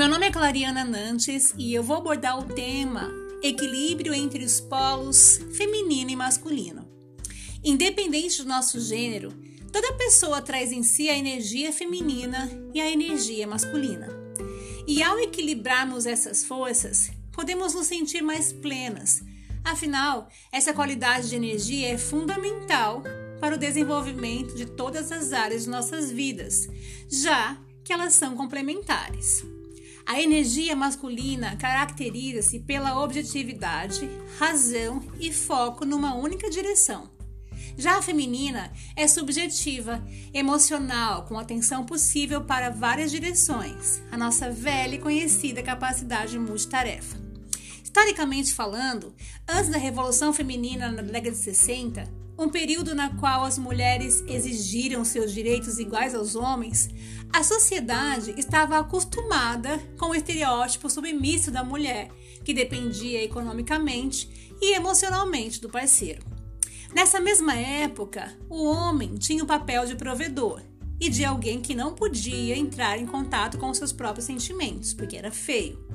meu nome é Clariana Nantes e eu vou abordar o tema equilíbrio entre os polos feminino e masculino. Independente do nosso gênero, toda pessoa traz em si a energia feminina e a energia masculina. E ao equilibrarmos essas forças, podemos nos sentir mais plenas. Afinal, essa qualidade de energia é fundamental para o desenvolvimento de todas as áreas de nossas vidas, já que elas são complementares. A energia masculina caracteriza-se pela objetividade, razão e foco numa única direção. Já a feminina é subjetiva, emocional, com atenção possível para várias direções, a nossa velha e conhecida capacidade multitarefa. Historicamente falando, antes da Revolução Feminina na década de 60, um período na qual as mulheres exigiram seus direitos iguais aos homens, a sociedade estava acostumada com o estereótipo submisso da mulher, que dependia economicamente e emocionalmente do parceiro. Nessa mesma época, o homem tinha o papel de provedor e de alguém que não podia entrar em contato com seus próprios sentimentos, porque era feio.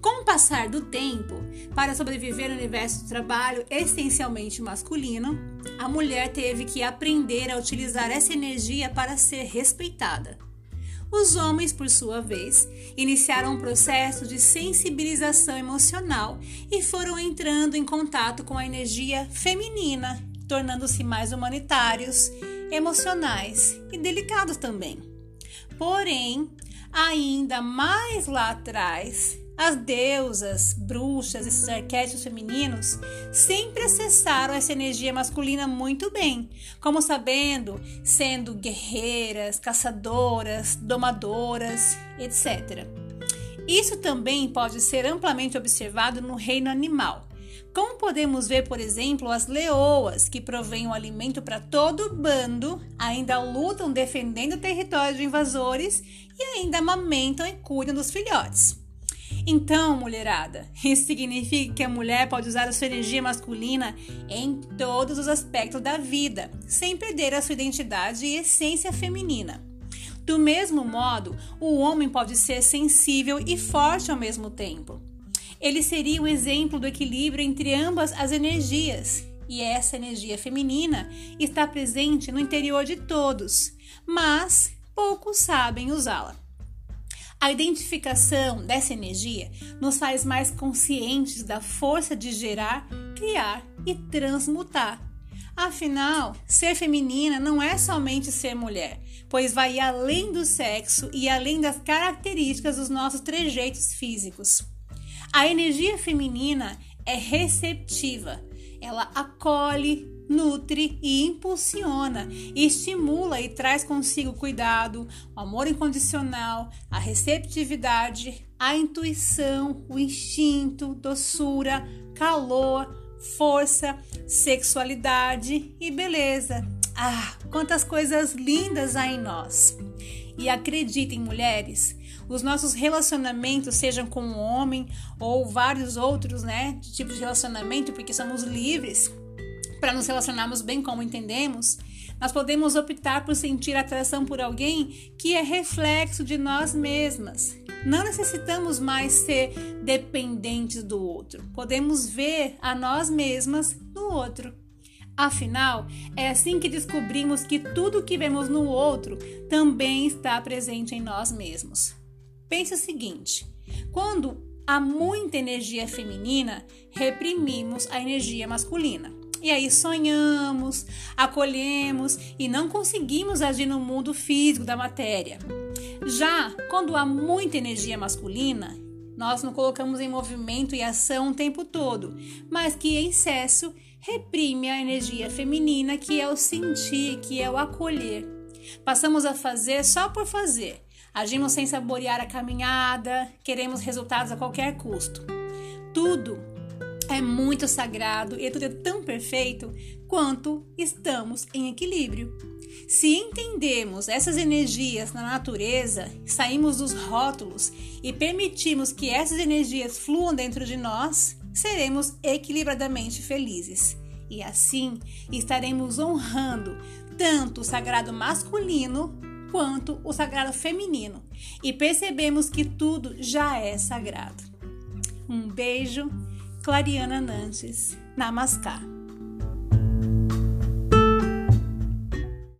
Com o passar do tempo, para sobreviver no universo do trabalho essencialmente masculino, a mulher teve que aprender a utilizar essa energia para ser respeitada. Os homens, por sua vez, iniciaram um processo de sensibilização emocional e foram entrando em contato com a energia feminina, tornando-se mais humanitários, emocionais e delicados também. Porém, ainda mais lá atrás, as deusas, bruxas, esses arquétipos femininos sempre acessaram essa energia masculina muito bem, como sabendo, sendo guerreiras, caçadoras, domadoras, etc. Isso também pode ser amplamente observado no reino animal. Como podemos ver, por exemplo, as leoas, que provêm o alimento para todo o bando, ainda lutam defendendo o território de invasores e ainda amamentam e cuidam dos filhotes. Então, mulherada, isso significa que a mulher pode usar a sua energia masculina em todos os aspectos da vida, sem perder a sua identidade e essência feminina. Do mesmo modo, o homem pode ser sensível e forte ao mesmo tempo. Ele seria um exemplo do equilíbrio entre ambas as energias, e essa energia feminina está presente no interior de todos, mas poucos sabem usá-la. A identificação dessa energia nos faz mais conscientes da força de gerar, criar e transmutar. Afinal, ser feminina não é somente ser mulher, pois vai além do sexo e além das características dos nossos trejeitos físicos. A energia feminina é receptiva, ela acolhe, nutre e impulsiona, estimula e traz consigo cuidado, o amor incondicional, a receptividade, a intuição, o instinto, doçura, calor, força, sexualidade e beleza. Ah, quantas coisas lindas há em nós! E acreditem, mulheres, os nossos relacionamentos, sejam com um homem ou vários outros, né, tipos de relacionamento, porque somos livres, para nos relacionarmos bem como entendemos, nós podemos optar por sentir atração por alguém que é reflexo de nós mesmas. Não necessitamos mais ser dependentes do outro. Podemos ver a nós mesmas no outro. Afinal, é assim que descobrimos que tudo que vemos no outro também está presente em nós mesmos. Pense o seguinte: quando há muita energia feminina, reprimimos a energia masculina. E aí sonhamos, acolhemos e não conseguimos agir no mundo físico da matéria. Já quando há muita energia masculina, nós não colocamos em movimento e ação o tempo todo, mas que em excesso reprime a energia feminina, que é o sentir, que é o acolher. Passamos a fazer só por fazer. Agimos sem saborear a caminhada, queremos resultados a qualquer custo. Tudo é muito sagrado e tudo é tão perfeito quanto estamos em equilíbrio. Se entendemos essas energias na natureza, saímos dos rótulos e permitimos que essas energias fluam dentro de nós, seremos equilibradamente felizes. E assim estaremos honrando tanto o sagrado masculino quanto o sagrado feminino e percebemos que tudo já é sagrado. Um beijo, Clariana Nantes, Namaskar.